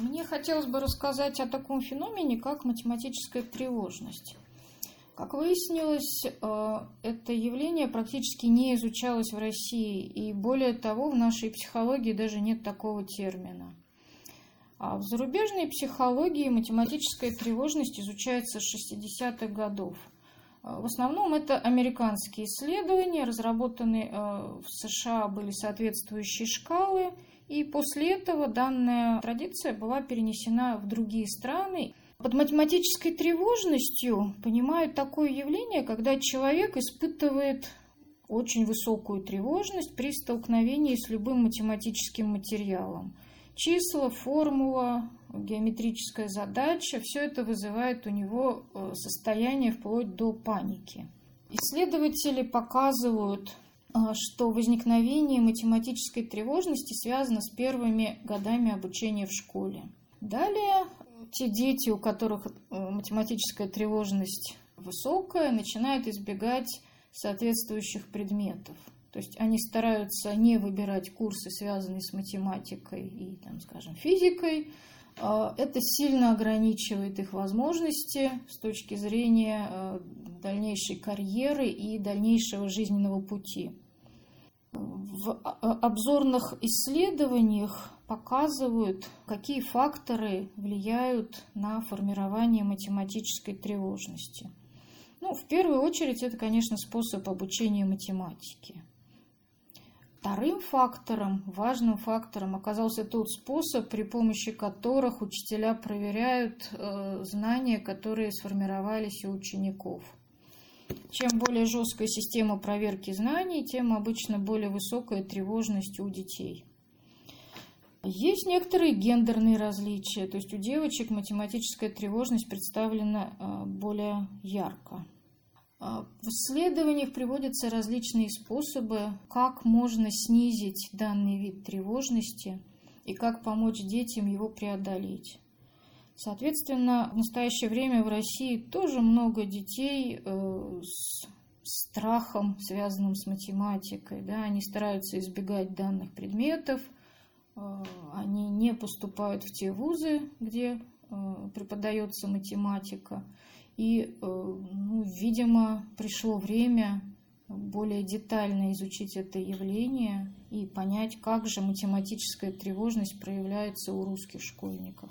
Мне хотелось бы рассказать о таком феномене, как математическая тревожность. Как выяснилось, э, это явление практически не изучалось в России, и более того, в нашей психологии даже нет такого термина. А в зарубежной психологии математическая тревожность изучается с 60-х годов. В основном это американские исследования, разработанные э, в США были соответствующие шкалы, и после этого данная традиция была перенесена в другие страны. Под математической тревожностью понимают такое явление, когда человек испытывает очень высокую тревожность при столкновении с любым математическим материалом. Числа, формула, геометрическая задача, все это вызывает у него э, состояние вплоть до паники. Исследователи показывают, э, что возникновение математической тревожности связано с первыми годами обучения в школе. Далее те дети, у которых э, математическая тревожность высокая, начинают избегать соответствующих предметов. То есть они стараются не выбирать курсы, связанные с математикой и, там, скажем, физикой. А, это сильно ограничивает их возможности с точки зрения э, дальнейшей карьеры и дальнейшего жизненного пути. В обзорных исследованиях показывают, какие факторы влияют на формирование математической тревожности. Ну, в первую очередь, это, конечно, способ обучения математике. Вторым фактором, важным фактором оказался тот способ, при помощи которых учителя проверяют э, знания, которые сформировались у учеников. Чем более жесткая система проверки знаний, тем обычно более высокая тревожность у детей. Есть некоторые гендерные различия, то есть у девочек математическая тревожность представлена э, более ярко. А, в исследованиях приводятся различные способы, как можно снизить данный вид тревожности и как помочь детям его преодолеть. Соответственно, в настоящее время в России тоже много детей э, с страхом, связанным с математикой. Да, они стараются избегать данных предметов – Э, они не поступают в те вузы, где э, преподается математика. И, э, ну, видимо, пришло время более детально изучить это явление и понять, как же математическая тревожность проявляется у русских школьников.